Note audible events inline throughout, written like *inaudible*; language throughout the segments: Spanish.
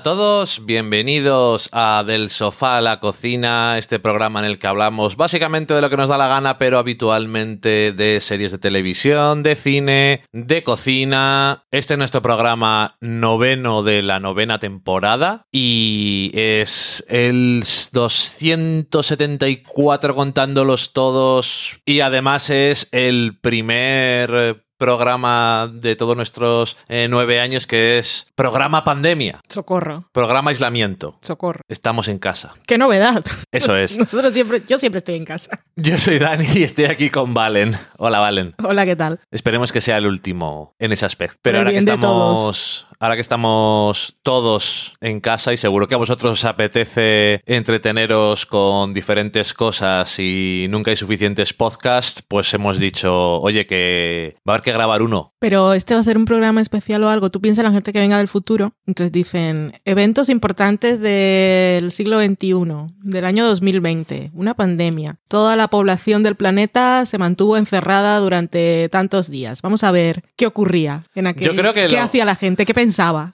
A todos, bienvenidos a Del Sofá a la Cocina, este programa en el que hablamos básicamente de lo que nos da la gana, pero habitualmente de series de televisión, de cine, de cocina. Este es nuestro programa noveno de la novena temporada y es el 274 contándolos todos y además es el primer programa de todos nuestros eh, nueve años que es programa pandemia. Socorro. Programa aislamiento. Socorro. Estamos en casa. ¡Qué novedad! Eso es. *laughs* Nosotros siempre, yo siempre estoy en casa. Yo soy Dani y estoy aquí con Valen. Hola, Valen. Hola, ¿qué tal? Esperemos que sea el último en ese aspecto. Pero ahora que estamos. Ahora que estamos todos en casa y seguro que a vosotros os apetece entreteneros con diferentes cosas y nunca hay suficientes podcasts, pues hemos dicho, oye, que va a haber que grabar uno. Pero este va a ser un programa especial o algo. Tú piensas en la gente que venga del futuro. Entonces dicen, eventos importantes del siglo XXI, del año 2020, una pandemia. Toda la población del planeta se mantuvo encerrada durante tantos días. Vamos a ver qué ocurría en aquel... Yo creo que ¿Qué lo- hacía la gente? ¿Qué pensaba?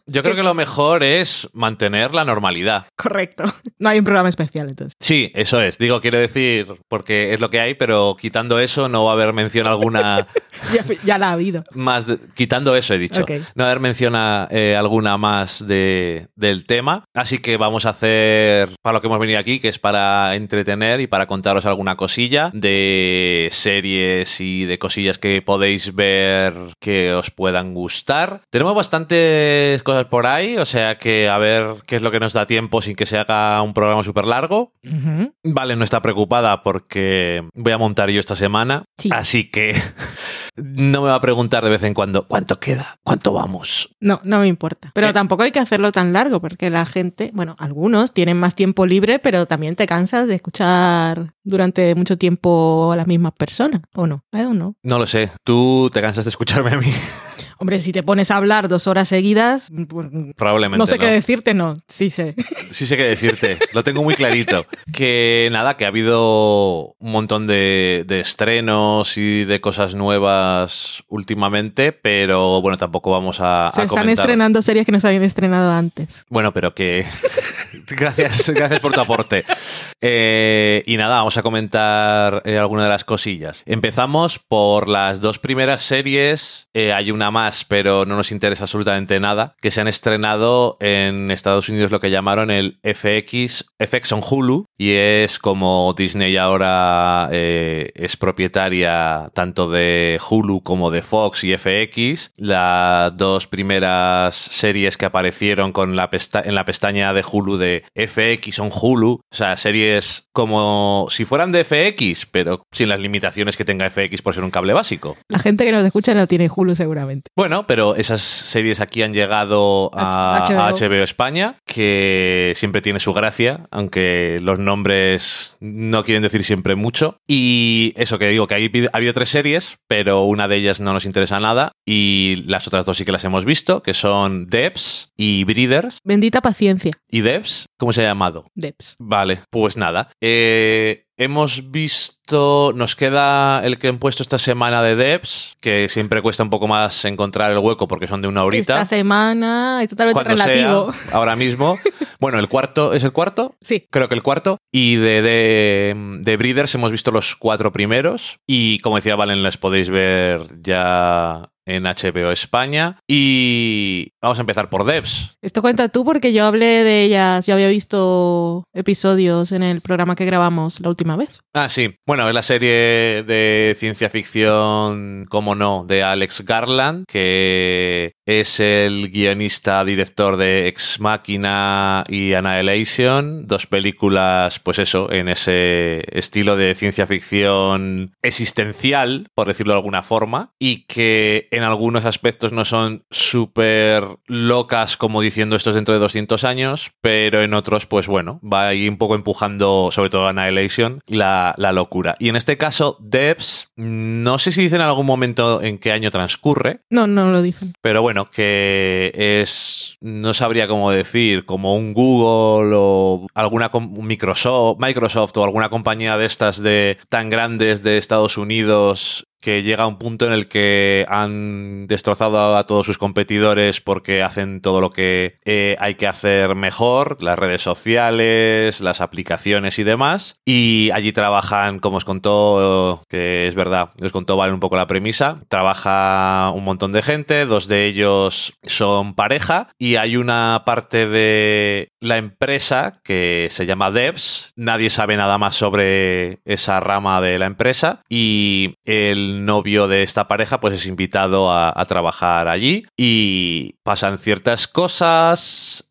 Yo creo que lo mejor es mantener la normalidad. Correcto. *laughs* No hay un programa especial entonces. Sí, eso es. Digo, quiero decir, porque es lo que hay, pero quitando eso no va a haber mención alguna *laughs* Ya, ya la ha habido. más. de- quitando eso, he dicho. No va a haber mención a, eh, alguna más de, del tema. Así que vamos a hacer para lo que hemos venido aquí, que es para entretener y para contaros alguna cosilla de series y de cosillas que podéis ver que os puedan gustar. Tenemos bastantes cosas por ahí, o sea que a ver qué es lo que nos da tiempo sin que se haga un programa súper largo. Ujú. Vale, no está preocupada porque voy a montar yo esta semana. Sí. Así que *laughs* no me va a preguntar de vez en cuando cuánto queda, cuánto vamos. No, no me importa. Pero Eh. tampoco hay que hacerlo tan largo porque la gente, bueno, algunos tienen más tiempo libre, pero también te cansas de escuchar durante mucho tiempo a las mismas personas, ¿o no? I don't know. No lo sé, tú te cansas de escucharme a mí. *laughs* Hombre, si te pones a hablar dos horas seguidas, pues, Probablemente. no sé qué decirte, no. Sí sé. Sí sé qué decirte, lo tengo muy clarito. Que nada, que ha habido un montón de, de estrenos y de cosas nuevas últimamente, pero bueno, tampoco vamos a, Se a están comentar. estrenando series que no se habían estrenado antes. Bueno, pero que. *laughs* gracias, gracias por tu aporte. Eh, y nada, vamos a comentar eh, alguna de las cosillas. Empezamos por las dos primeras series. Eh, hay una más, pero no nos interesa absolutamente nada. Que se han estrenado en Estados Unidos lo que llamaron el FX, FX on Hulu. Y es como Disney ahora eh, es propietaria tanto de Hulu como de Fox y FX. Las dos primeras series que aparecieron con la pesta- en la pestaña de Hulu de FX on Hulu. O sea, series como si fueran de FX, pero sin las limitaciones que tenga FX por ser un cable básico. La gente que nos escucha no tiene Hulu seguramente. Bueno, pero esas series aquí han llegado a, HBO. España, que siempre tiene su gracia, aunque los nombres no quieren decir siempre mucho. Y eso que digo, que hay- ha habido tres series, pero una de ellas no nos interesa nada, y las otras dos sí que las hemos visto, que son Devs y Breeders. Bendita paciencia, ¿Y Devs? ¿Cómo se ha llamado? Deps. Vale, pues nada. Eh, hemos visto, nos queda el que han puesto esta semana de Devs, que siempre cuesta un poco más encontrar el hueco porque son de una horita. Esta semana es totalmente Cuando relativo. sea, ahora mismo. *laughs* Bueno, el cuarto, ¿es el cuarto? Sí. Creo que el cuarto. Y de, de, de Breeders hemos visto los cuatro primeros. Y como decía Valen, les podéis ver ya en HBO España. Y vamos a empezar por Devs. Esto cuenta tú porque yo hablé de ellas, yo había visto episodios en el programa que grabamos la última vez. Ah, sí. Bueno, es la serie de ciencia ficción, como no, de Alex Garland, que es el guionista, director de Ex Machina y Annihilation, dos películas, pues eso, en ese estilo de ciencia ficción existencial, por decirlo de alguna forma, y que en algunos aspectos no son súper locas como diciendo esto es dentro de 200 años, pero en otros, pues bueno, va ahí un poco empujando, sobre todo Annihilation, la, la locura. Y en este caso, Devs, no sé si dicen en algún momento en qué año transcurre, No, no lo dicen. pero bueno, que es, no sabría cómo decir, como un Google o alguna Microsoft, Microsoft o alguna compañía de estas de tan grandes de Estados Unidos que llega a un punto en el que han destrozado a todos sus competidores porque hacen todo lo que eh, hay que hacer mejor, las redes sociales, las aplicaciones y demás. Y allí trabajan, como os contó, que es verdad, os contó Vale un poco la premisa, trabaja un montón de gente, dos de ellos son pareja y hay una parte de la empresa que se llama Devs, nadie sabe nada más sobre esa rama de la empresa y el novio de esta pareja pues es invitado a, a trabajar allí y pasan ciertas cosas,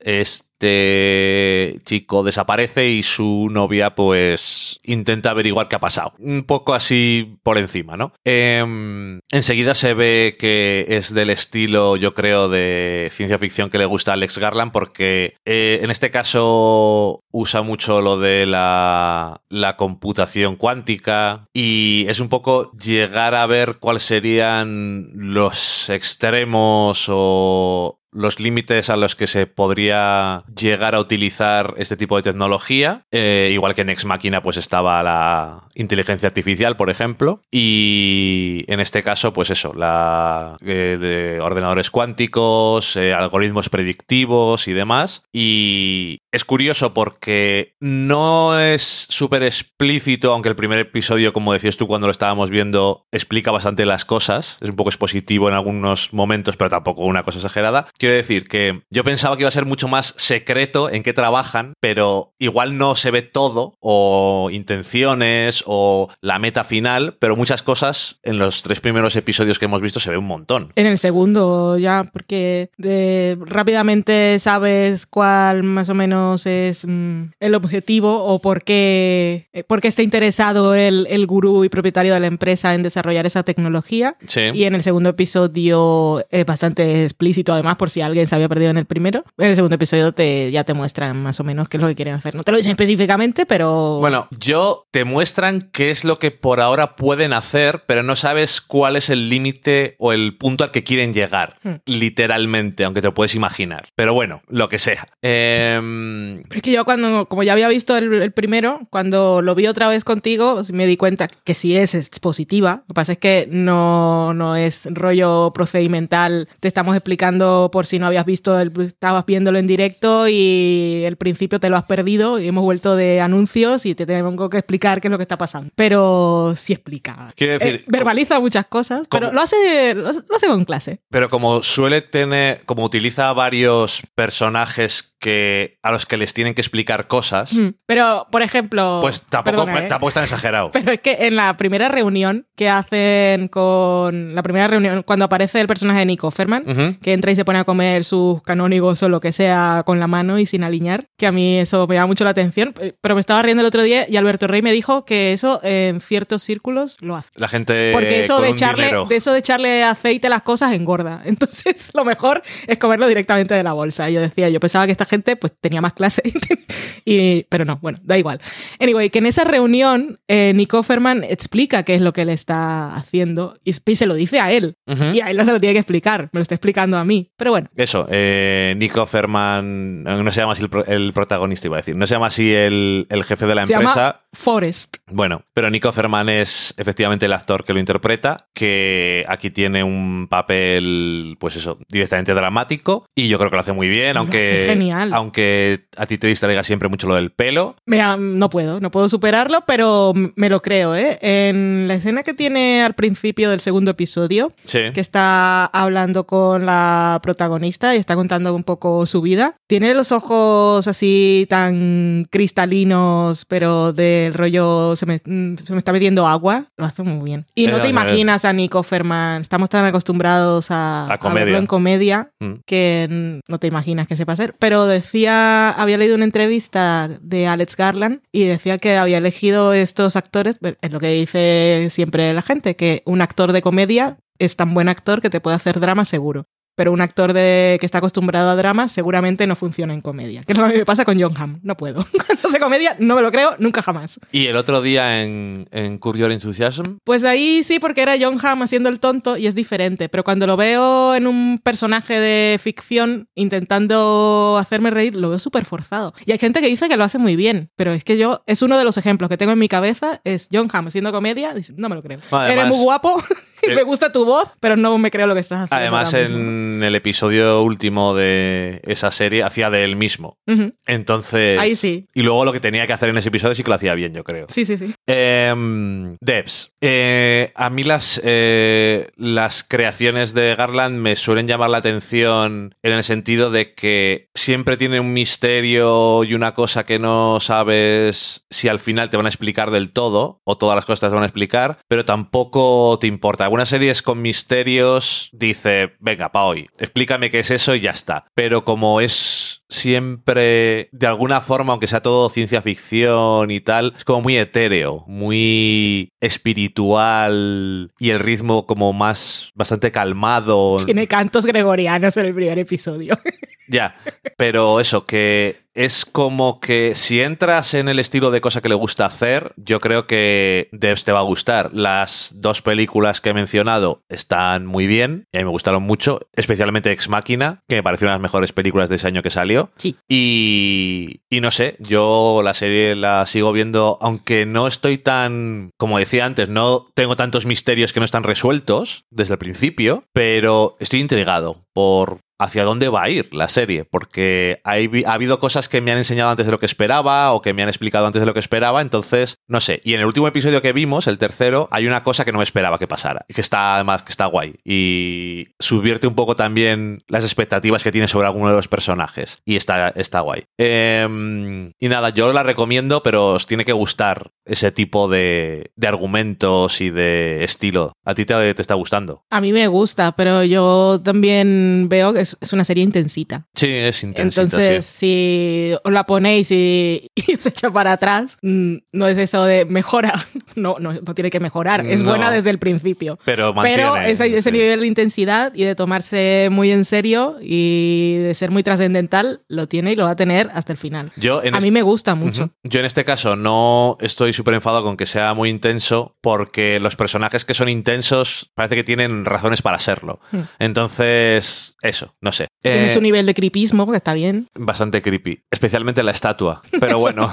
este chico desaparece y su novia pues intenta averiguar qué ha pasado. Un poco así por encima, ¿no? Em, enseguida se ve que es del estilo, yo creo, de ciencia ficción que le gusta a Alex Garland porque eh, en este caso usa mucho lo de la, la computación cuántica y es un poco llegar a ver cuáles serían los extremos o los límites a los que se podría llegar a utilizar este tipo de tecnología. Eh, igual que en Ex Máquina, pues estaba la inteligencia artificial, por ejemplo. Y en este caso, pues eso, la eh, de ordenadores cuánticos, eh, algoritmos predictivos y demás. Y es curioso porque no es súper explícito, aunque el primer episodio, como decías tú cuando lo estábamos viendo, explica bastante las cosas. Es un poco expositivo en algunos momentos, pero tampoco una cosa exagerada. Quiero decir que yo pensaba que iba a ser mucho más secreto en qué trabajan, pero igual no se ve todo, o intenciones, o la meta final, pero muchas cosas en los tres primeros episodios que hemos visto se ve un montón. En el segundo ya, porque de- rápidamente sabes cuál más o menos es mm, el objetivo o por qué, eh, por qué está interesado el, el gurú y propietario de la empresa en desarrollar esa tecnología. Sí. Y en el segundo episodio es bastante explícito, además, por si alguien se había perdido en el primero. En el segundo episodio te, ya te muestran más o menos qué es lo que quieren hacer. No te lo dicen específicamente, pero... Bueno, yo te muestran qué es lo que por ahora pueden hacer, pero no sabes cuál es el límite o el punto al que quieren llegar, Hmm. literalmente, aunque te lo puedes imaginar. Pero bueno, lo que sea. Em, Es que yo cuando, como ya había visto el, el primero, cuando lo vi otra vez contigo, me di cuenta que sí es expositiva. Lo que pasa es que no, no es rollo procedimental. Te estamos explicando por si no habías visto, el- estabas viéndolo en directo y el principio te lo has perdido y hemos vuelto de anuncios y te tengo que explicar qué es lo que está pasando. Pero sí explica. Quiero decir, Eh, verbaliza muchas cosas, pero ¿cómo? lo hace, lo hace lo hace con clase. Pero como suele tener, como utiliza varios personajes que a los que les tienen que explicar cosas, Mm. Pero, por ejemplo... pues tampoco, perdona, ¿eh? tampoco es tan exagerado. *laughs* Pero es que en la primera reunión que hacen con. La primera reunión, cuando aparece el personaje de Nico Ferman, que entra y se pone a comer sus canónigos o lo que sea con la mano y sin alinear, que a mí eso me llama mucho la atención. eh, Pero me estaba riendo el otro día y Alberto Rey me dijo que eso en ciertos círculos lo hace. La gente Porque eso de echarle, de eso de echarle aceite a las cosas engorda. *laughs* Entonces, lo mejor es comerlo directamente de la bolsa. Y yo decía, yo pensaba que esta gente pues tenía más clase. *laughs* y, pero no, bueno, da igual. Anyway, que en esa reunión eh, Nico Ferman explica qué es lo que él está haciendo y, y se lo dice a él. Y a él no se lo tiene que explicar, me lo está explicando a mí. Pero bueno, Eso, eh, Nico Ferman, no se llama así el, pro- el protagonista, iba a decir, no se llama así el, el jefe de la se empresa. llama Forrest. Bueno, pero Nico Ferman es efectivamente el actor que lo interpreta, que aquí tiene un papel, pues eso, directamente dramático, y yo creo que lo hace muy bien, aunque, genial. aunque a ti te distraiga siempre mucho lo del pelo. Mira, no puedo, no puedo superarlo, pero me lo creo, ¿eh? En la escena que tiene al principio del segundo episodio, Sí. que está hablando con la protagonista y está contando un poco su vida. Tiene los ojos así tan cristalinos, pero del rollo se me, mm, se me está metiendo agua. Lo hace muy bien. Y no te eh, imaginas a Nico Ferman. Estamos tan acostumbrados a, A verlo en comedia Mm. que no te imaginas que sepa hacer. Pero decía, había leído una entrevista de Alex Garland y decía que había elegido estos actores, es lo que dice siempre la gente, que un actor de comedia es tan buen actor que te puede hacer drama seguro. Pero un actor de, que está acostumbrado a dramas seguramente no funciona en comedia. Que es lo que me pasa con John Hamm. No puedo. *laughs* Cuando hace comedia, no me lo creo nunca jamás. ¿Y el otro día en, en Curb Your Enthusiasm? Pues ahí sí, porque era John Hamm haciendo el tonto y es diferente. Pero cuando lo veo en un personaje de ficción intentando hacerme reír, lo veo súper forzado. Y hay gente que dice que lo hace muy bien, pero es que yo, es uno de los ejemplos que tengo en mi cabeza, es John Hamm haciendo comedia, dice, no me lo creo. Además- Eres muy guapo, *laughs* me gusta tu voz, pero no me creo lo que estás haciendo. Además, en el episodio último de esa serie hacía de él mismo. Entonces. Ahí sí. Y luego lo que tenía que hacer en ese episodio sí que lo hacía bien, yo creo. Sí, sí, sí. Em. Eh, a mí las, eh, las creaciones de Garland me suelen llamar la atención en el sentido de que siempre tiene un misterio y una cosa que no sabes si al final te van a explicar del todo o todas las cosas te van a explicar, pero tampoco te importa. Algunas series con misterios dice, venga, pa' hoy, explícame qué es eso y ya está. Pero como es siempre, de alguna forma, aunque sea todo ciencia ficción y tal, es como muy etéreo, muy espiritual y el ritmo como más, bastante calmado. Tiene cantos gregorianos en el primer episodio. Ya, pero eso, que es como que si entras en el estilo de cosa que le gusta hacer, yo creo que Devs te va a gustar. Las dos películas que he mencionado están muy bien y a mí me gustaron mucho, especialmente Ex Máquina, que me pareció una de las mejores películas de ese año que salió. Sí. Y, y no sé, yo la serie la sigo viendo, aunque no estoy tan, como decía antes, no tengo tantos misterios que no están resueltos desde el principio, pero estoy intrigado por hacia dónde va a ir la serie, porque hay, ha habido cosas que me han enseñado antes de lo que esperaba o que me han explicado antes de lo que esperaba, entonces, no sé. Y en el último episodio que vimos, el tercero, hay una cosa que no me esperaba que pasara, que está además que está guay y subvierte un poco también las expectativas que tiene sobre alguno de los personajes y está, está guay. Em, y nada, yo la recomiendo, pero os tiene que gustar ese tipo de, de argumentos y de estilo. ¿A ti te, te está gustando? A mí me gusta, pero yo también veo que es, es una serie intensita. Sí, es intensita, Entonces, sí. si os la ponéis y, *laughs* y os echa para atrás, mm, no es eso de mejora. *laughs* No, no, no tiene que mejorar. Es No. buena desde el principio. Pero mantiene. Pero ese, ese nivel de intensidad y de tomarse muy en serio y de ser muy trascendental lo tiene y lo va a tener hasta el final. Yo A mí me gusta mucho. Yo en este caso no estoy súper enfadado con que sea muy intenso porque los personajes que son intensos parece que tienen razones para serlo. Hmm. Entonces, eso, no sé. Tiene Eh, su nivel de creepismo, que está bien. Bastante creepy, especialmente la estatua. Pero *laughs* bueno,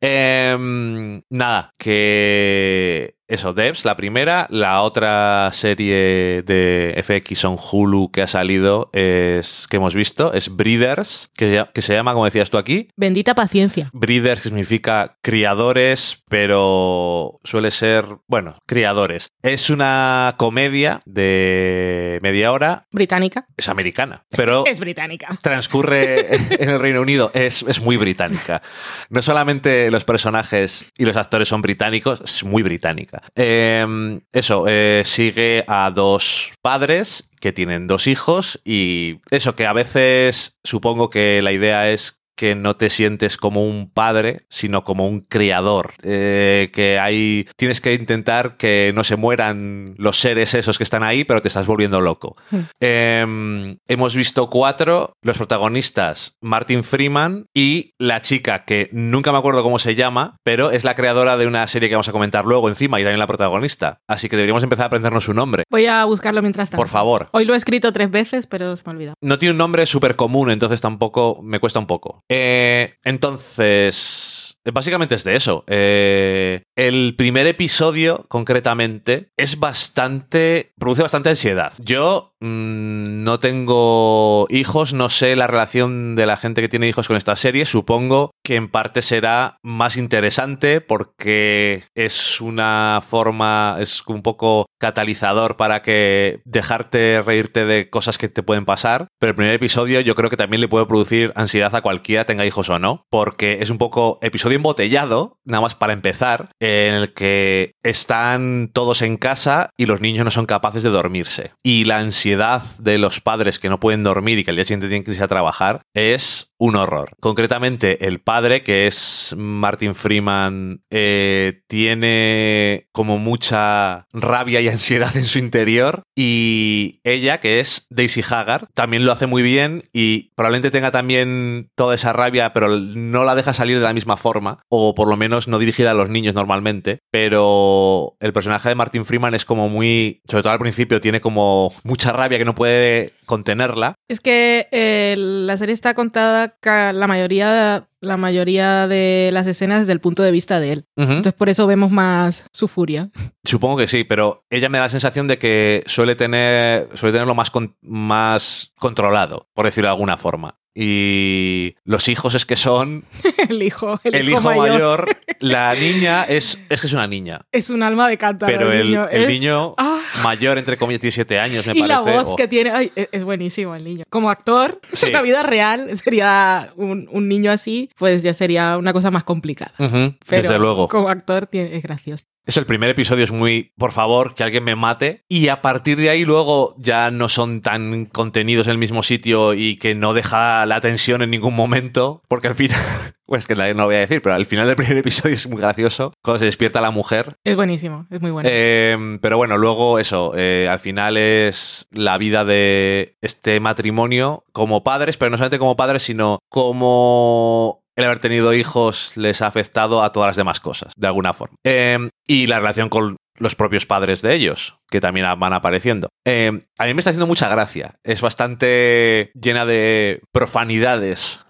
Em, nada, que eso, Devs, la primera, la otra serie de FX on Hulu que ha salido es que hemos visto es Breeders, que, que se llama, como decías tú aquí, Bendita paciencia. Breeders significa criadores, pero suele ser, bueno, criadores. Es una comedia de media hora, Británica. es americana, pero Es británica. transcurre en el Reino Unido, es, es muy británica. No solamente los personajes y los actores son británicos, es muy británica. Eh, eso, eh, sigue a dos padres que tienen dos hijos y eso que a veces supongo que la idea es que no te sientes como un padre, sino como un criador. Eh, que hay. Tienes que intentar que no se mueran los seres esos que están ahí, pero te estás volviendo loco. Hmm. Eh, hemos visto cuatro. Los protagonistas, Martin Freeman y la chica que nunca me acuerdo cómo se llama, pero es la creadora de una serie que vamos a comentar luego encima y también la protagonista. Así que deberíamos empezar a aprendernos su nombre. Voy a buscarlo mientras tanto. Por favor. Hoy lo he escrito tres veces, pero se me ha olvidado. No tiene un nombre súper común, entonces tampoco me cuesta un poco. Eh, entonces, básicamente es de eso. Eh, el primer episodio, concretamente, es bastante. produce bastante ansiedad. Yo mm, no tengo hijos, no sé la relación de la gente que tiene hijos con esta serie. Supongo que en parte será más interesante porque es una forma, es un poco catalizador para que dejarte reírte de cosas que te pueden pasar. Pero el primer episodio yo creo que también le puede producir ansiedad a cualquiera, tenga hijos o no, porque es un poco episodio embotellado, nada más para empezar, en el que están todos en casa y los niños no son capaces de dormirse. Y la ansiedad de los padres que no pueden dormir y que al día siguiente tienen que irse a trabajar es un horror. Concretamente, el padre, que es Martin Freeman, eh, tiene como mucha rabia y *laughs* ansiedad en su interior. Y ella, que es Daisy Haggard, también lo hace muy bien y probablemente tenga también toda esa rabia, pero no la deja salir de la misma forma, o por lo menos no dirigida a los niños normalmente. Pero el personaje de Martin Freeman es como muy, sobre todo al principio, tiene como mucha rabia que no puede contenerla. Es que eh, la serie está contada la mayoría la mayoría de las escenas desde el punto de vista de él. Entonces por eso vemos más su furia. Supongo que sí, pero ella me da la sensación de que suele tener suele tenerlo más, más controlado, por decirlo de alguna forma. Y los hijos es que son. *laughs* el hijo, el, hijo, mayor. La *laughs* niña es, es que es una niña. Es un alma de cántaro. Pero el, niño, el niño ah. Mayor, entre comillas, tiene siete años, me y parece. Y la voz que tiene. Ay, es buenísimo el niño. Como actor, en la vida real sería un, un, niño así, pues ya sería una cosa más complicada. Pero Desde luego. Como actor es gracioso. Es el primer episodio, es muy, por favor, que alguien me mate. Y a partir de ahí luego ya no son tan contenidos en el mismo sitio y que no deja la tensión en ningún momento, porque al final, *laughs* pues que no lo voy a decir, pero al final del primer episodio es muy gracioso cuando se despierta la mujer. Es buenísimo, es muy bueno. Em, pero bueno, luego eso, eh, al final es la vida de este matrimonio como padres, pero no solamente como padres, sino como el haber tenido hijos les ha afectado a todas las demás cosas, de alguna forma. Em, y la relación con los propios padres de ellos, que también van apareciendo. Em, a mí me está haciendo mucha gracia. Es bastante llena de profanidades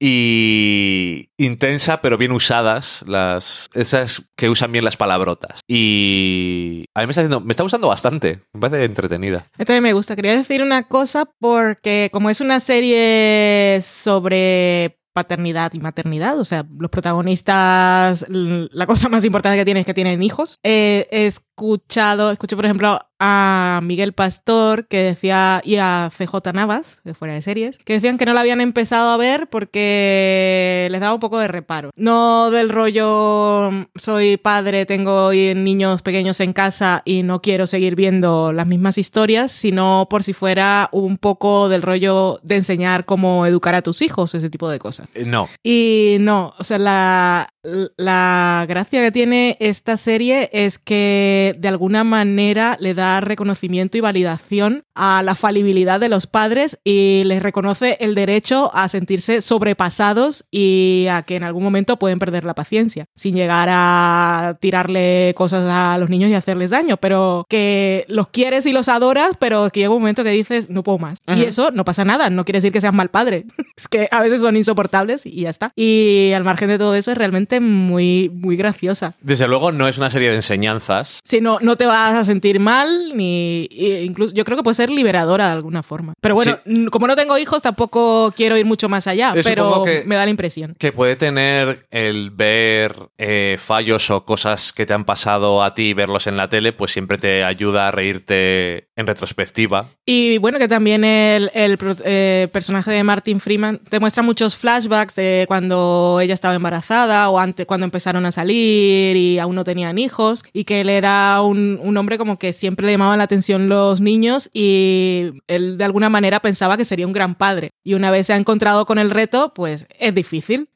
y intensa, pero bien usadas. Las, esas que usan bien las palabrotas. Y a mí me está, haciendo, me está gustando bastante. Me parece entretenida. Entonces me gusta. Quería decir una cosa porque como es una serie sobre paternidad y maternidad. O sea, los protagonistas, la cosa más importante que tienen es que tienen hijos. Eh, he escuchado, escuché por ejemplo a Miguel Pastor que decía, y a CJ Navas, de fuera de series, que decían que no la habían empezado a ver porque les daba un poco de reparo. No del rollo, soy padre, tengo niños pequeños en casa y no quiero seguir viendo las mismas historias, sino por si fuera un poco del rollo de enseñar cómo educar a tus hijos, ese tipo de cosas. Eh, no. Y no, o sea, la, la gracia que tiene esta serie es que de alguna manera le da reconocimiento y validación a la falibilidad de los padres y les reconoce el derecho a sentirse sobrepasados y a que en algún momento pueden perder la paciencia, sin llegar a tirarle cosas a los niños y hacerles daño, pero que los quieres y los adoras, pero que llega un momento que dices, no puedo más. Y eso no pasa nada, no quiere decir que seas mal padre, *laughs* es que a veces son insoportables y ya está. Y al margen de todo eso es realmente muy, muy graciosa. Desde luego no es una serie de enseñanzas. Si no, no te vas a sentir mal, ni incluso yo creo que puede ser liberadora de alguna forma. Pero bueno, como no tengo hijos, tampoco quiero ir mucho más allá, pero me da la impresión. Que puede tener el ver eh, fallos o cosas que te han pasado a ti y verlos en la tele, pues siempre te ayuda a reírte en retrospectiva. Y bueno, que también el, eh, personaje de Martin Freeman te muestra muchos flashbacks de cuando ella estaba embarazada o antes cuando empezaron a salir y aún no tenían hijos y que él era un, un hombre como que siempre le llamaban la atención los niños y él de alguna manera pensaba que sería un gran padre. Y una vez se ha encontrado con el reto, pues es difícil.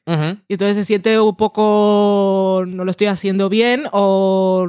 Y entonces se siente un poco, no lo estoy haciendo bien o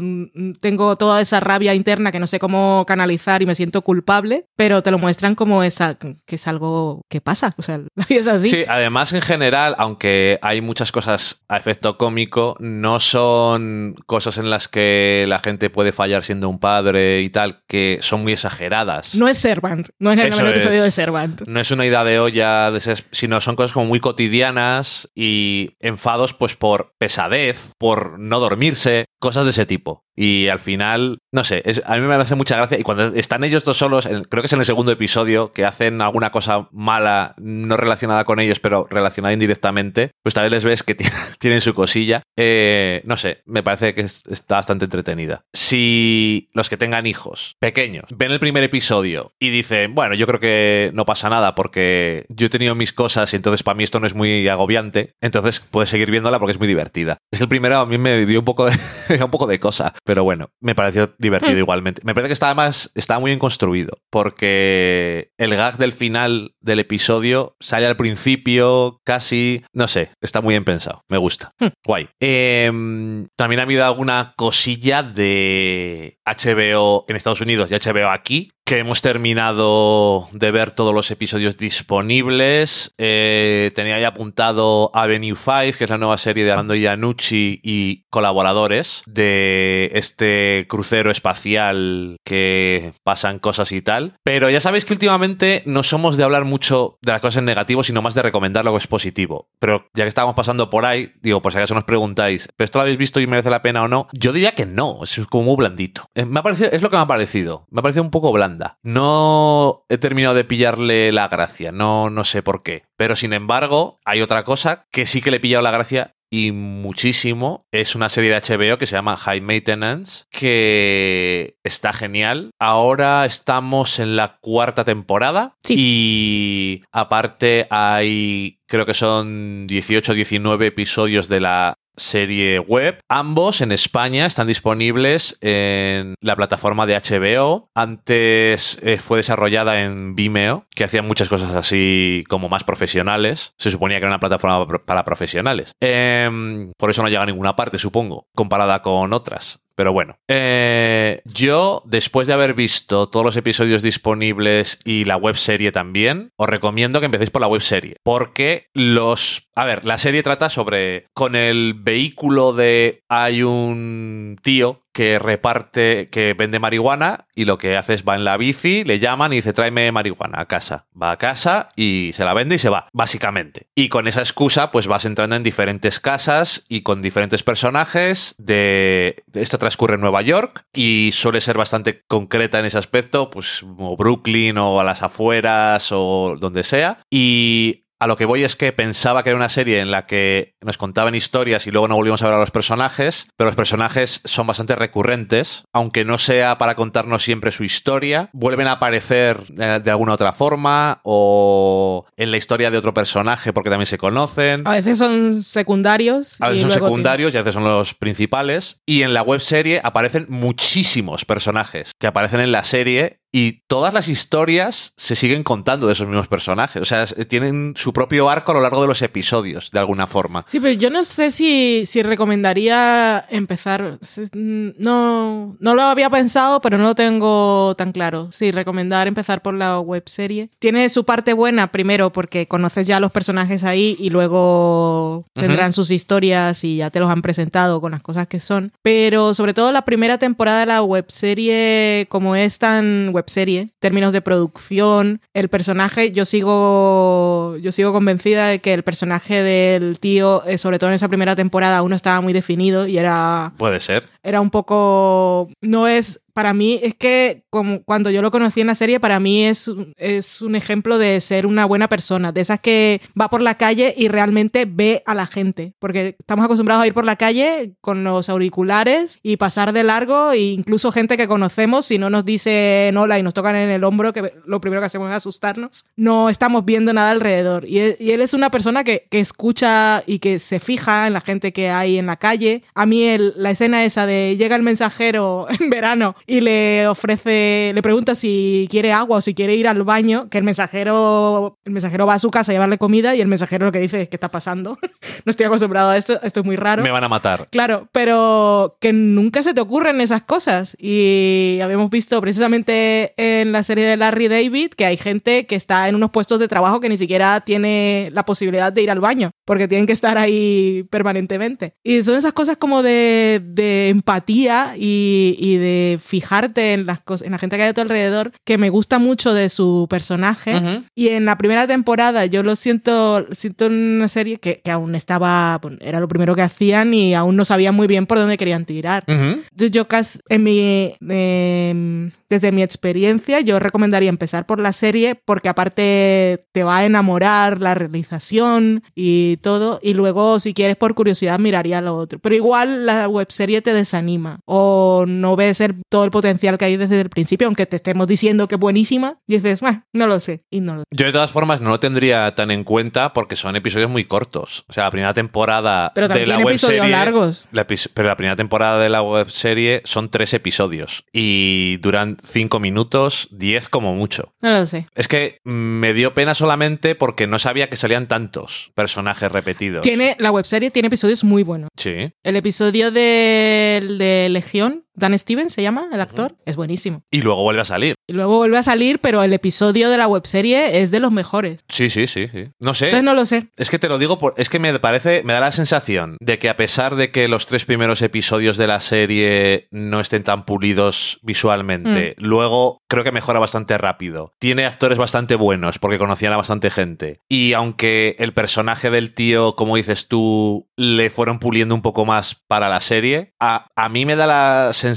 tengo toda esa rabia interna que no sé cómo canalizar y me siento culpable, pero te lo muestran como esa, que es algo que pasa. O sea, *laughs* es así. Sí, además en general, aunque hay muchas cosas a efecto cómico, no son cosas en las que la gente puede fallar siendo un padre y tal, que son muy exageradas. No es Servant, no es el episodio de Servant. No es una idea de olla, sino son cosas como muy cotidianas y y enfados pues por pesadez, por no dormirse, cosas de ese tipo. Y al final, no sé, a mí me hace mucha gracia. Y cuando están ellos dos solos, creo que es en el segundo episodio, que hacen alguna cosa mala, no relacionada con ellos, pero relacionada indirectamente, pues tal vez les ves que *laughs* tienen su cosilla. Eh, no sé, me parece que está bastante entretenida. Si los que tengan hijos pequeños ven el primer episodio y dicen, bueno, yo creo que no pasa nada porque yo he tenido mis cosas y entonces para mí esto no es muy agobiante, entonces puedes seguir viéndola porque es muy divertida. Es que el primero a mí me dio un poco de *laughs* un poco de cosa. Pero bueno, me pareció divertido Mm. igualmente. Me parece que está además está muy bien construido. Porque el gag del final del episodio sale al principio, casi. No sé, está muy bien pensado. Me gusta. Mm. Guay. Em, también ha habido alguna cosilla de HBO en Estados Unidos y HBO aquí. Que hemos terminado de ver todos los episodios disponibles. Eh, tenía ahí apuntado Avenue 5, que es la nueva serie de Armando Iannucci y colaboradores de este crucero espacial que pasan cosas y tal. Pero ya sabéis que últimamente no somos de hablar mucho de las cosas en negativo, sino más de recomendar lo que es positivo. Pero ya que estábamos pasando por ahí, digo, por si acaso nos preguntáis, ¿pero esto lo habéis visto y merece la pena o no? Yo diría que no, es como muy blandito. Eh, me ha parecido, es lo que me ha parecido. Me ha parecido un poco blanda. No he terminado de pillarle la gracia, no, no sé por qué. Pero sin embargo, hay otra cosa que sí que le he pillado la gracia y muchísimo. Es una serie de HBO que se llama High Maintenance, que está genial. Ahora estamos en la cuarta temporada Sí. y aparte hay, creo que son 18 19 episodios de la serie web. Ambos en España están disponibles en la plataforma de HBO. Antes eh, fue desarrollada en Vimeo, que hacía muchas cosas así como más profesionales. Se suponía que era una plataforma para profesionales. Em, por eso no llega a ninguna parte, supongo, comparada con otras. Pero bueno, eh, yo después de haber visto todos los episodios disponibles y la web serie también, os recomiendo que empecéis por la web serie. Porque los... A ver, la serie trata sobre... Con el vehículo de... Hay un tío que reparte, que vende marihuana y lo que hace es va en la bici, le llaman y dice tráeme marihuana a casa. Va a casa y se la vende y se va, básicamente. Y con esa excusa pues vas entrando en diferentes casas y con diferentes personajes de... Esta transcurre en Nueva York y suele ser bastante concreta en ese aspecto, pues como Brooklyn o a las afueras o donde sea. Y a lo que voy es que pensaba que era una serie en la que nos contaban historias y luego no volvíamos a ver a los personajes, pero los personajes son bastante recurrentes, aunque no sea para contarnos siempre su historia, vuelven a aparecer eh, de alguna otra forma o en la historia de otro personaje porque también se conocen. A veces son secundarios. A veces son secundarios y a veces son los principales. Y en la web serie aparecen muchísimos personajes que aparecen en la serie y todas las historias se siguen contando de esos mismos personajes. O sea, tienen su propio arco a lo largo de los episodios, de alguna forma. Sí, pero yo no sé si, si recomendaría empezar. No, no lo había pensado, pero no lo tengo tan claro. Sí, recomendar empezar por la web serie. Tiene su parte buena, primero, porque conoces ya a los personajes ahí y luego tendrán sus historias y ya te los han presentado con las cosas que son. Pero sobre todo la primera temporada de la web serie, como es tan web serie, términos de producción, el personaje, yo sigo, yo sigo convencida de que el personaje del tío, eh, sobre todo en esa primera temporada, aún no estaba muy definido y era, Puede ser. era un poco, no es, para mí, es que como cuando yo lo conocí en la serie, para mí es, es un ejemplo de ser una buena persona, de esas que va por la calle y realmente ve a la gente, porque estamos acostumbrados a ir por la calle con los auriculares y pasar de largo, e incluso gente que conocemos, si no nos dicen hola y nos tocan en el hombro, que lo primero que hacemos es asustarnos, no estamos viendo nada alrededor. Y él, y él es una persona que, que escucha y que se fija en la gente que hay en la calle. A mí la escena esa de llega el mensajero *laughs* en verano y le ofrece, le pregunta si quiere agua o si quiere ir al baño, que el mensajero, el mensajero va a su casa a llevarle comida y el mensajero lo que dice es, ¿qué está pasando? *laughs* no estoy acostumbrado a esto, esto es muy raro. Me van a matar. Claro, pero que nunca se te ocurren esas cosas. Y habíamos visto precisamente en la serie de Larry David que hay gente que está en unos puestos de trabajo que ni siquiera tiene la posibilidad de ir al baño, porque tienen que estar ahí permanentemente. Y son esas cosas como de, de empatía y, y de fijarte en las cosas, en la gente que hay a tu alrededor, que me gusta mucho de su personaje. Ujú. Y en la primera temporada yo lo siento, siento en una serie que, que aún estaba, bueno, era lo primero que hacían y aún no sabían muy bien por dónde querían tirar. Entonces yo casi, en mi, em, desde mi experiencia, yo recomendaría empezar por la serie porque aparte te va a enamorar la realización y todo y luego si quieres por curiosidad miraría lo otro. Pero igual la webserie te desanima o no ves el- todo todo el potencial que hay desde el principio, aunque te estemos diciendo que es buenísima, dices, "Ah, no lo sé, y no lo sé. Yo de todas formas no lo tendría tan en cuenta porque son episodios muy cortos. O sea, la primera temporada Pero de la web episodios serie, largos. la epi- pero la primera temporada de la web serie son tres episodios y duran cinco minutos, diez como mucho. No lo sé. Es que me dio pena solamente porque no sabía que salían tantos personajes repetidos. Tiene, la webserie tiene episodios muy buenos. Sí. El episodio de, de Legión, Dan Stevens se llama, el actor, es buenísimo. Y luego vuelve a salir. Y luego vuelve a salir, pero el episodio de la webserie es de los mejores. Sí, sí, sí, sí. No sé. Entonces no lo sé. Es que te lo digo, por, es que me parece, me da la sensación de que a pesar de que los tres primeros episodios de la serie no estén tan pulidos visualmente, Mm. luego creo que mejora bastante rápido. Tiene actores bastante buenos porque conocían a bastante gente. Y aunque el personaje del tío, como dices tú, le fueron puliendo un poco más para la serie, a, a mí me da la sensación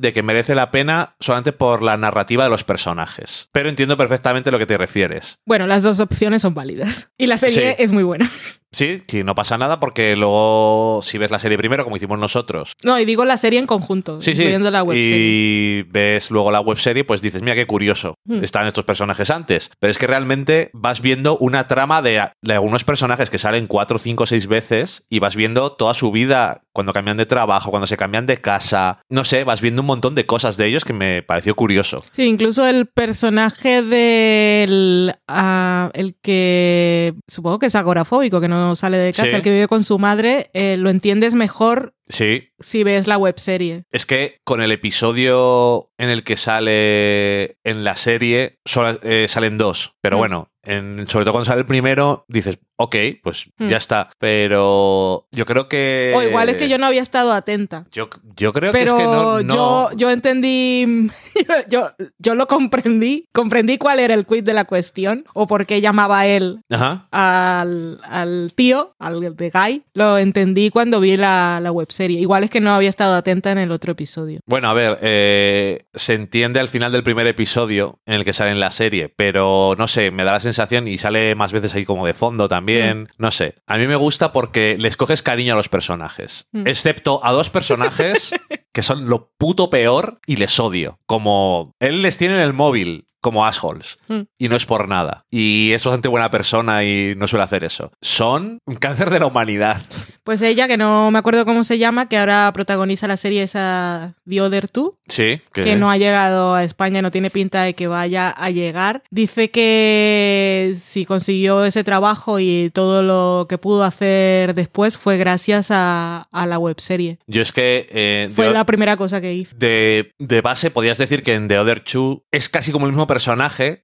de que merece la pena solamente por la narrativa de los personajes. Pero entiendo perfectamente a lo que te refieres. Bueno, las dos opciones son válidas. Y la serie Sí. es muy buena. Sí, que no pasa nada porque luego si ves la serie primero, como hicimos nosotros, No, y digo la serie en conjunto, sí, sí, incluyendo la webserie. y ves luego la webserie, pues dices, mira qué curioso, Hmm. están estos personajes antes. Pero es que realmente vas viendo una trama de, de algunos personajes que salen cuatro, cinco, seis veces y vas viendo toda su vida cuando cambian de trabajo, cuando se cambian de casa, no sé, vas viendo un montón de cosas de ellos que me pareció curioso. Sí, incluso el personaje del ah, el que supongo que es agorafóbico, que no sale de casa, Sí. el que vive con su madre, eh, lo entiendes mejor Sí, si ves la webserie. Es que con el episodio en el que sale en la serie solo, eh, salen dos. Pero Mm. bueno, en- sobre todo cuando sale el primero, dices, ok, pues Mm. ya está. Pero yo creo que. O igual es que yo no había estado atenta. Yo, yo creo Pero que es que no. no- yo, yo entendí, *laughs* yo, yo lo comprendí, comprendí cuál era el quid de la cuestión o por qué llamaba él Ajá. al, al tío, al de Guy. Lo entendí cuando vi la, la webserie. Igual es que no había estado atenta en el otro episodio. Bueno, a ver, eh, se entiende al final del primer episodio en el que sale en la serie, pero no sé, me da la sensación y sale más veces ahí como de fondo también. No sé. A mí me gusta porque les coges cariño a los personajes, Mm. excepto a dos personajes *laughs* que son lo puto peor y les odio. Como él les tiene en el móvil. Como assholes. Mm. Y no es por nada. Y es bastante buena persona y no suele hacer eso. Son un cáncer de la humanidad. Pues ella, que no me acuerdo cómo se llama, que ahora protagoniza la serie esa The Other Two, Sí. que no ha llegado a España, no tiene pinta de que vaya a llegar. Dice que si consiguió ese trabajo y todo lo que pudo hacer después fue gracias a, a la webserie. Yo es que... eh, Fue de- la primera cosa que hizo. de, de base podrías decir que en The Other Two es casi como el mismo personaje,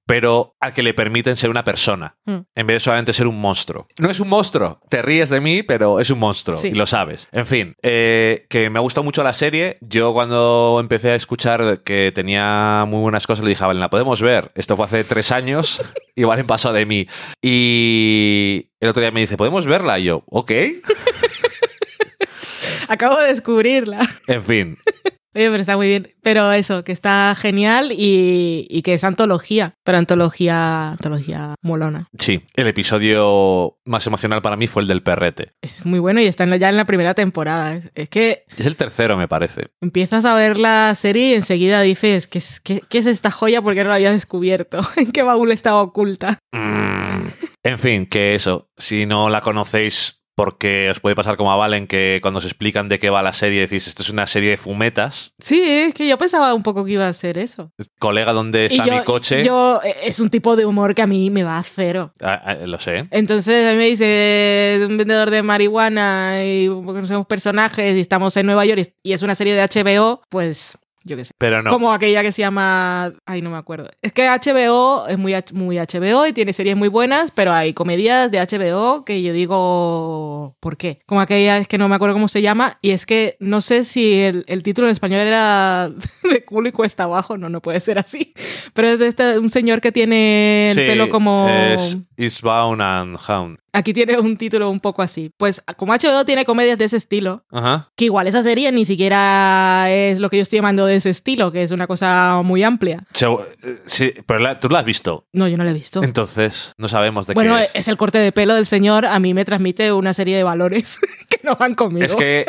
pero al que le permiten ser una persona, Mm. en vez de solamente ser un monstruo. No es un monstruo, te ríes de mí, pero es un monstruo, Sí. y lo sabes. En fin, eh, que me ha gustado mucho la serie. Yo cuando empecé a escuchar que tenía muy buenas cosas, le dije, "Ah, vale, la podemos ver. Esto fue hace tres años, *laughs* y Valen pasó de mí. Y el otro día me dice, ¿podemos verla? Y yo, ok. *laughs* Acabo de descubrirla. En fin, Oye, pero está muy bien. Pero eso, que está genial y, y que es antología, pero antología, antología molona. sí, el episodio más emocional para mí fue el del perrete. Es muy bueno y está ya en la primera temporada. Es, es que Es el tercero, me parece. empiezas a ver la serie y enseguida dices, ¿qué es, qué, qué es esta joya? Porque no la había descubierto. *laughs* ¿En qué baúl estaba oculta? Mm. En fin, que eso, si no la conocéis, porque os puede pasar como a Valen, que cuando os explican de qué va la serie, decís, esto es una serie de fumetas. Sí, es que yo pensaba un poco que iba a ser eso. Colega, ¿dónde está y yo, mi coche? yo- es un tipo de humor que a mí me va a cero. Ah, ah, lo sé. Entonces a mí me dice "Es un vendedor de marihuana y conocemos personajes y estamos en Nueva York y es una serie de HBO, pues yo qué sé. Pero no. Como aquella que se llama... Ay, no me acuerdo. Es que HBO es muy, muy HBO y tiene series muy buenas, pero hay comedias de HBO que yo digo... ¿Por qué? Como aquella es que no me acuerdo cómo se llama y es que no sé si el, el título en español era *laughs* de culo y cuesta abajo. No, no puede ser así. *laughs* Pero es de este- un señor que tiene el Sí, pelo como... Es Eastbound and Hound. Aquí tiene un título un poco así. Pues como HBO tiene comedias de ese estilo, Ajá. que igual esa serie ni siquiera es lo que yo estoy llamando de ese estilo, que es una cosa muy amplia. Eh, Sí, pero la- tú la has visto. No, yo no la he visto. Entonces, no sabemos de Bueno, qué es. es. el corte de pelo del señor, a mí me transmite una serie de valores *laughs* que no van conmigo. Es que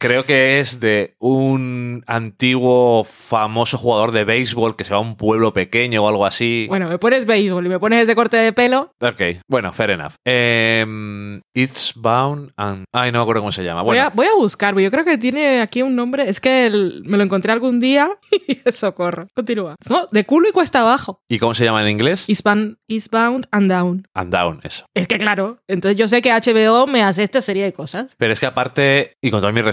creo que es de un antiguo famoso jugador de béisbol que se va a un pueblo pequeño o algo así. Bueno, me pones béisbol y me pones ese corte de pelo. Ok, bueno, fair enough. Em, it's Bound and... Ay, no me acuerdo cómo se llama. Voy, a, voy a buscar, yo creo que tiene aquí un nombre. Es que el- me lo encontré algún día *laughs* y socorro. Continúa. No, de culo y cuesta abajo. ¿y cómo se llama en inglés? Eastbound, Eastbound and Down. And Down, eso. Es que claro, entonces yo sé que HBO me hace esta serie de cosas. Pero es que aparte, y con todos mis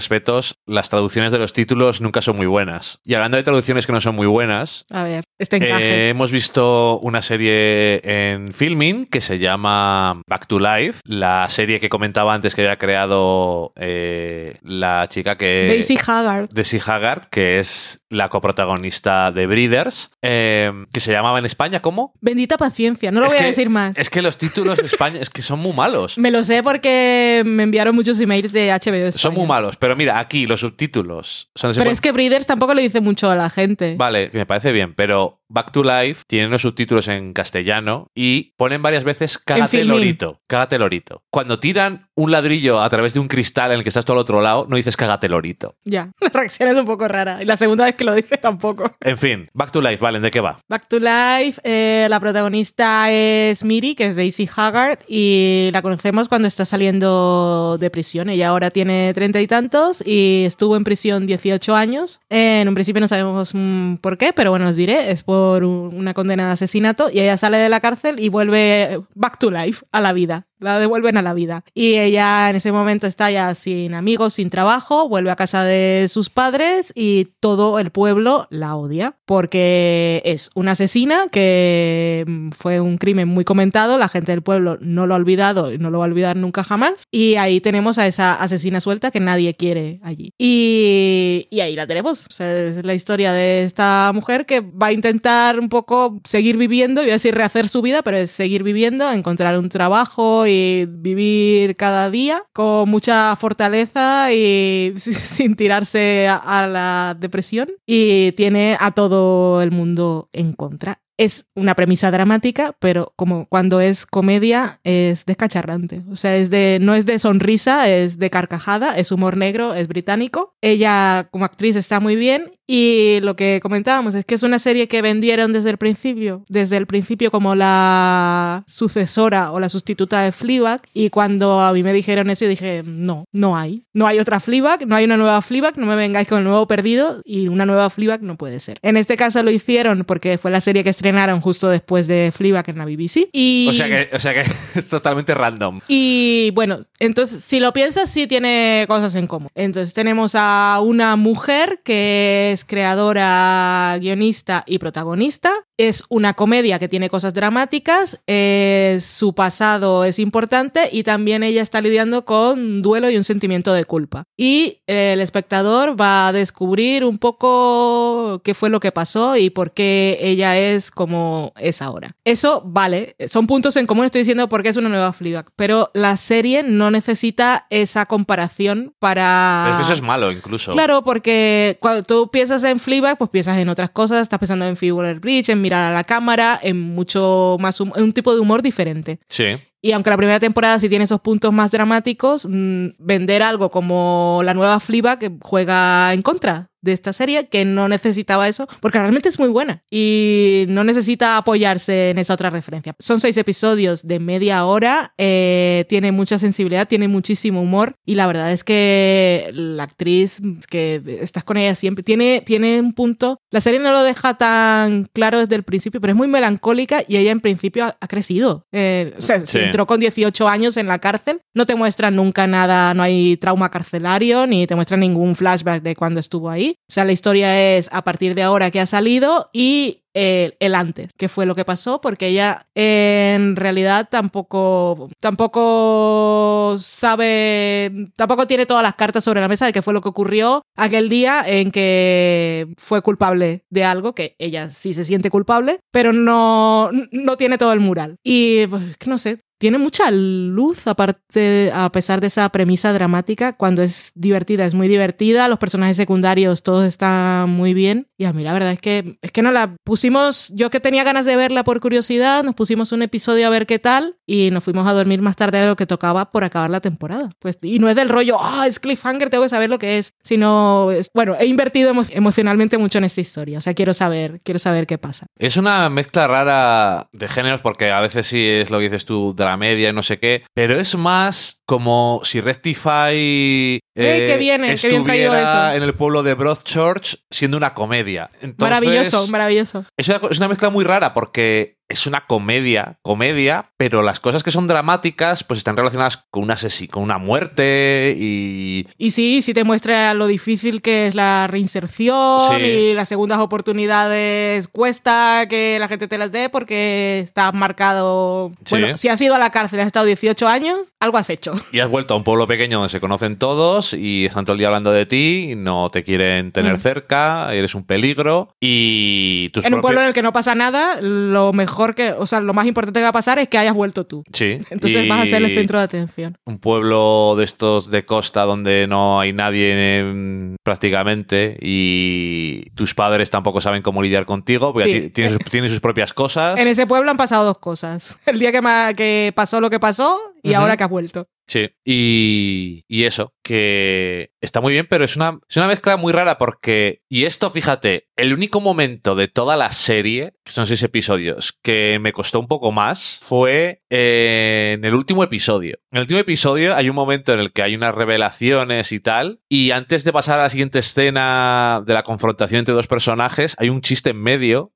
las traducciones de los títulos nunca son muy buenas. Y hablando de traducciones que no son muy buenas, A ver, este encaje. eh, hemos visto una serie en filming que se llama Back to Life, la serie que comentaba antes que había creado eh, la chica que... Daisy Haggard. Daisy Haggard, que es la coprotagonista de Breeders, eh, que se llamaba en España ¿cómo? Bendita paciencia, no lo Es voy a decir más. Es que los títulos de *laughs* España es que son muy malos. Me lo sé porque me enviaron muchos emails de HBO. España. Son muy malos, pero mira, aquí los subtítulos son Pero es que Breeders tampoco le dice mucho a la gente. Vale, que me parece bien, pero Back to Life tiene unos subtítulos en castellano y ponen varias veces cágate lorito, cágate lorito. Cuando tiran un ladrillo a través de un cristal en el que estás todo al otro lado, no dices cágate lorito. Ya, *laughs* la reacción es un poco rara. Y la segunda vez que lo dice tampoco. En fin, Back to Life, ¿vale? ¿De qué va? Back to Life, eh, la protagonista es Miri, que es Daisy Haggard, y la conocemos cuando está saliendo de prisión. Ella ahora tiene treinta y tantos y estuvo en prisión 18 años. En un principio no sabemos mm, por qué, pero bueno, os diré, es por un- una condena de asesinato y ella sale de la cárcel y vuelve back to life, a la vida. La devuelven a la vida. Y ella en ese momento está ya sin amigos, sin trabajo, vuelve a casa de sus padres y todo el pueblo la odia porque es una asesina que mm, fue un crimen muy comentado, la gente del pueblo no lo ha olvidado y no lo va a olvidar nunca jamás. Y ahí tenemos a esa asesina suelta que nadie quiere allí. Y, ahí la tenemos. Es la historia de esta mujer que va a intentar un poco seguir viviendo, y decir rehacer su vida, pero es seguir viviendo, encontrar un trabajo y vivir cada día con mucha fortaleza y *laughs* sin tirarse a, la depresión. Y tiene a todo el mundo en contra. Es una premisa dramática, pero como cuando es comedia es descacharrante. O sea, es de, no es de sonrisa, es de carcajada, es humor negro, es británico. Ella como actriz está muy bien y lo que comentábamos es que es una serie que vendieron desde el principio, desde el principio como la sucesora o la sustituta de Fleabag y cuando a mí me dijeron eso yo dije, no, no hay. No hay otra Fleabag, no hay una nueva Fleabag, no me vengáis con el nuevo perdido y una nueva Fleabag no puede ser. En este caso lo hicieron porque fue la serie que estrenaron justo después de Fleabag en la BBC y... O sea que, o sea que *laughs* es totalmente random. Y bueno, entonces si lo piensas, sí tiene cosas en común. Entonces tenemos a una mujer que es creadora, guionista y protagonista. Es una comedia que tiene cosas dramáticas, su pasado es importante y también ella está lidiando con un duelo y un sentimiento de culpa. Y el espectador va a descubrir un poco qué fue lo que pasó y por qué ella es como es ahora. Eso vale, son puntos en común, estoy diciendo porque es una nueva Fleabag, pero la serie no necesita esa comparación para... Es que eso es malo incluso. Claro, porque cuando tú piensas en Fleabag, pues piensas en otras cosas, estás pensando en Figure Bridge, en mirar a la cámara, en mucho más, en un tipo de humor diferente. Sí. Y aunque la primera temporada sí tiene esos puntos más dramáticos, mm, vender algo como la nueva Fleabag que juega en contra de esta serie, que no necesitaba eso, porque realmente es muy buena y no necesita apoyarse en esa otra referencia. Son seis episodios de media hora, eh, tiene mucha sensibilidad, tiene muchísimo humor y la verdad es que la actriz, que estás con ella siempre, tiene, tiene un punto, la serie no lo deja tan claro desde el principio, pero es muy melancólica y ella en principio ha, crecido. Eh, Sí. Entró con 18 años en la cárcel, no te muestran nunca nada, no hay trauma carcelario, ni te muestran ningún flashback de cuando estuvo ahí. O sea, la historia es a partir de ahora que ha salido y el, antes, que fue lo que pasó, porque ella en realidad tampoco, tampoco sabe, tampoco tiene todas las cartas sobre la mesa de qué fue lo que ocurrió aquel día en que fue culpable de algo, que ella sí se siente culpable, pero no, no tiene todo el mural. Y pues, no sé, tiene mucha luz, aparte, a pesar de esa premisa dramática, cuando es divertida, es muy divertida, los personajes secundarios todos están muy bien Y a mí la verdad es que es que no la pusimos, yo que tenía ganas de verla por curiosidad, nos pusimos un episodio a ver qué tal y nos fuimos a dormir más tarde de lo que tocaba por acabar la temporada. Pues y no es del rollo, ah, es cliffhanger, tengo que saber lo que es, sino bueno, he invertido emo emocionalmente mucho en esta historia, o sea, quiero saber, quiero saber qué pasa. Es una mezcla rara de géneros porque a veces sí es lo que dices tú, de la media y no sé qué, pero es más como si Rectify eh, qué bien, qué bien traído eso. en el pueblo de Broadchurch siendo una comedia. Entonces, maravilloso, maravilloso. Es una, es una mezcla muy rara porque es una comedia, comedia, pero las cosas que son dramáticas pues están relacionadas con una, con una muerte y... Y sí, sí te muestra lo difícil que es la reinserción Sí. y las segundas oportunidades cuesta que la gente te las dé porque estás marcado... Sí. Bueno, si has ido a la cárcel, has estado 18 años, algo has hecho. Y has vuelto a un pueblo pequeño donde se conocen todos y están todo el día hablando de ti, no te quieren tener Mm. cerca, eres un peligro y tus En un propios- pueblo en el que no pasa nada, lo mejor que... O sea, lo más importante que va a pasar es que hayas vuelto tú. Sí. *laughs* Entonces y vas a ser el centro de atención. Un pueblo de estos de costa donde no hay nadie mm, prácticamente y tus padres tampoco saben cómo lidiar contigo porque Sí. ti- tienen, sus, *laughs* tienen sus propias cosas. En ese pueblo han pasado dos cosas. El día que, que pasó lo que pasó y ahora que has vuelto. Sí, y, y eso, que está muy bien, pero es una, es una mezcla muy rara porque, y esto, fíjate, el único momento de toda la serie, que son seis episodios, que me costó un poco más fue eh, en el último episodio. En el último episodio hay un momento en el que hay unas revelaciones y tal, y antes de pasar a la siguiente escena de la confrontación entre dos personajes, hay un chiste en medio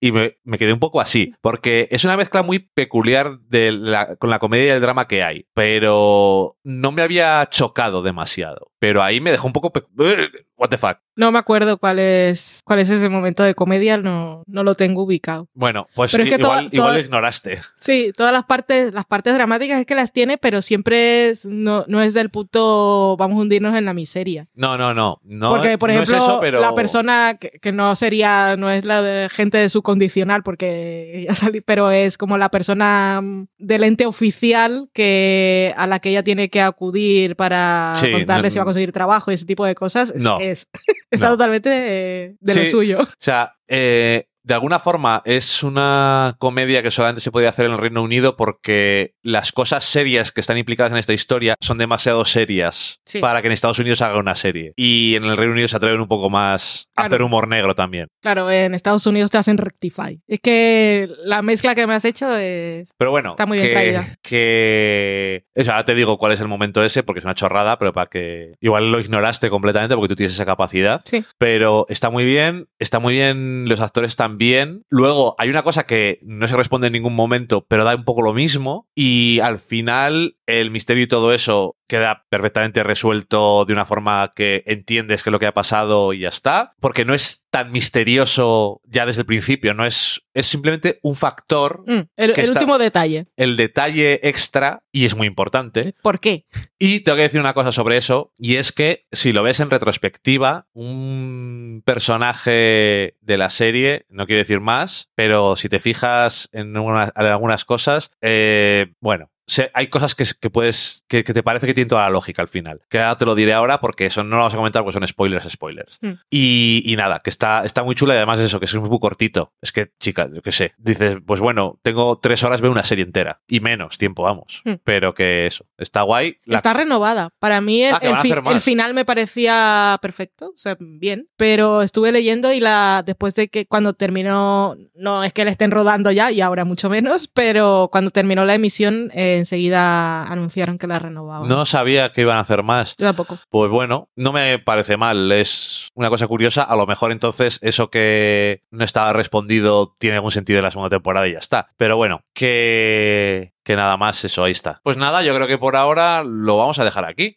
y me, me quedé un poco así, porque es una mezcla muy peculiar de la- con la comedia y el drama que hay, pero no me había chocado demasiado. Pero ahí me dejó un poco... What the fuck. No me acuerdo cuál es, cuál es ese momento de comedia, no, no lo tengo ubicado. Bueno, pues Pero es que igual, toda- igual toda- lo ignoraste. Sí, todas las partes, las partes dramáticas es que las tiene, pero siempre es- no, no es del puto vamos a hundirnos en la miseria. No, no, no. no porque, por no ejemplo, es eso, pero... la persona que, que no sería, no es la de gente de su condicional, porque ya salí, pero es como la persona del ente oficial que a la que ella tiene que acudir para Sí, contarle si va a conseguir trabajo y ese tipo de cosas. No. es, *laughs* está No. totalmente de, de lo suyo. O sea, eh, de alguna forma es una comedia que solamente se podía hacer en el Reino Unido porque las cosas serias que están implicadas en esta historia son demasiado serias Sí. para que en Estados Unidos haga una serie. Y en el Reino Unido se atreven un poco más a hacer humor negro también. Claro, en Estados Unidos te hacen rectify. Es que la mezcla que me has hecho es... Pero bueno, Está muy bien que, traída. que- ahora te digo cuál es el momento ese porque es una chorrada, pero para que igual lo ignoraste completamente porque tú tienes esa capacidad. Sí. Pero está muy bien, está muy bien, los actores también. Luego hay una cosa que no se responde en ningún momento, pero da un poco lo mismo. Y al final el misterio y todo eso queda perfectamente resuelto de una forma que entiendes que es lo que ha pasado y ya está. Porque no es tan misterioso ya desde el principio, no es, es simplemente un factor, Mm, el Que el está- último detalle. el detalle extra, y es muy importante. ¿Por qué? Y tengo que decir una cosa sobre eso, y es que si lo ves en retrospectiva, un personaje de la serie, no quiero decir más, pero si te fijas en, una- en algunas cosas, eh, bueno. Se- hay cosas que, que puedes que, que te parece que tienen toda la lógica al final. Que ahora te lo diré ahora porque eso no lo vamos a comentar porque son spoilers, spoilers. Mm. Y, y nada, que está, está muy chula y además eso, que es muy cortito. Es que, chica, yo qué sé. Dices, pues bueno, tengo tres horas, veo una serie entera. Y menos tiempo, vamos. Mm. Pero que eso, está guay. La- Está renovada. Para mí el, Ah, el fi- el final me parecía perfecto, o sea, bien. Pero estuve leyendo y la después de que cuando terminó, no es que le estén rodando ya y ahora mucho menos, pero cuando terminó la emisión eh, enseguida anunciaron que la renovaban. No sabía que iban a hacer más. Yo tampoco. Pues bueno, no me parece mal. Es una cosa curiosa. A lo mejor entonces eso que no estaba respondido tiene algún sentido en la segunda temporada y ya está. Pero bueno, que, que nada más, eso, ahí está. Pues nada, yo creo que por ahora lo vamos a dejar aquí.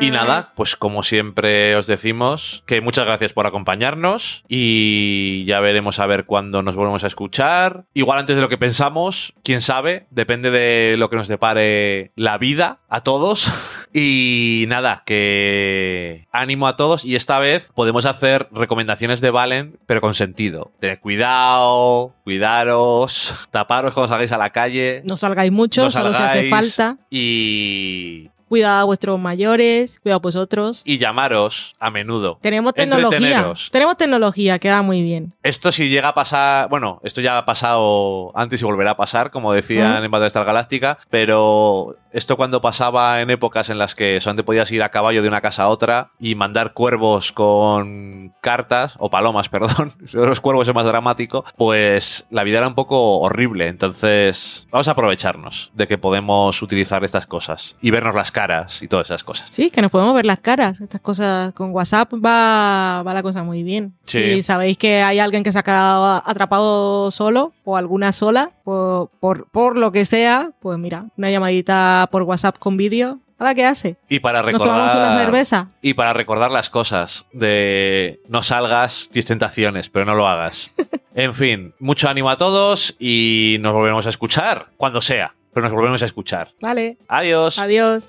Y nada, pues como siempre os decimos que muchas gracias por acompañarnos y ya veremos a ver cuándo nos volvemos a escuchar. Igual antes de lo que pensamos, quién sabe, depende de lo que nos depare la vida a todos. *laughs* Y nada, que ánimo a todos y esta vez podemos hacer recomendaciones de Valen, pero con sentido. Tened cuidado, cuidaros, taparos cuando salgáis a la calle. No salgáis mucho, No solo se hace falta. Y, Cuidado a vuestros mayores, cuidado a vosotros. Y llamaros a menudo. Tenemos tecnología. Tenemos tecnología, que va muy bien. Esto si llega a pasar, bueno, esto ya ha pasado antes y volverá a pasar, como decían Mm. en Battlestar Galáctica, pero esto cuando pasaba en épocas en las que solamente podías ir a caballo de una casa a otra y mandar cuervos con cartas, o palomas, *laughs* perdón, los cuervos es más dramático, pues la vida era un poco horrible, entonces vamos a aprovecharnos de que podemos utilizar estas cosas y vernos las caras y todas esas cosas. Sí, que nos podemos ver las caras. Estas cosas con WhatsApp va, va la cosa muy bien. Sí. Si sabéis que hay alguien que se ha quedado atrapado solo o alguna sola, por, por, por lo que sea, pues mira, una llamadita por WhatsApp con vídeo. ¿Ahora qué hace? Y para Nos recordar... una cerveza. Y para recordar las cosas de no salgas, tienes tentaciones, pero no lo hagas. *laughs* En fin, mucho ánimo a todos y nos volveremos a escuchar cuando sea, pero nos volveremos a escuchar. Vale. Adiós. Adiós.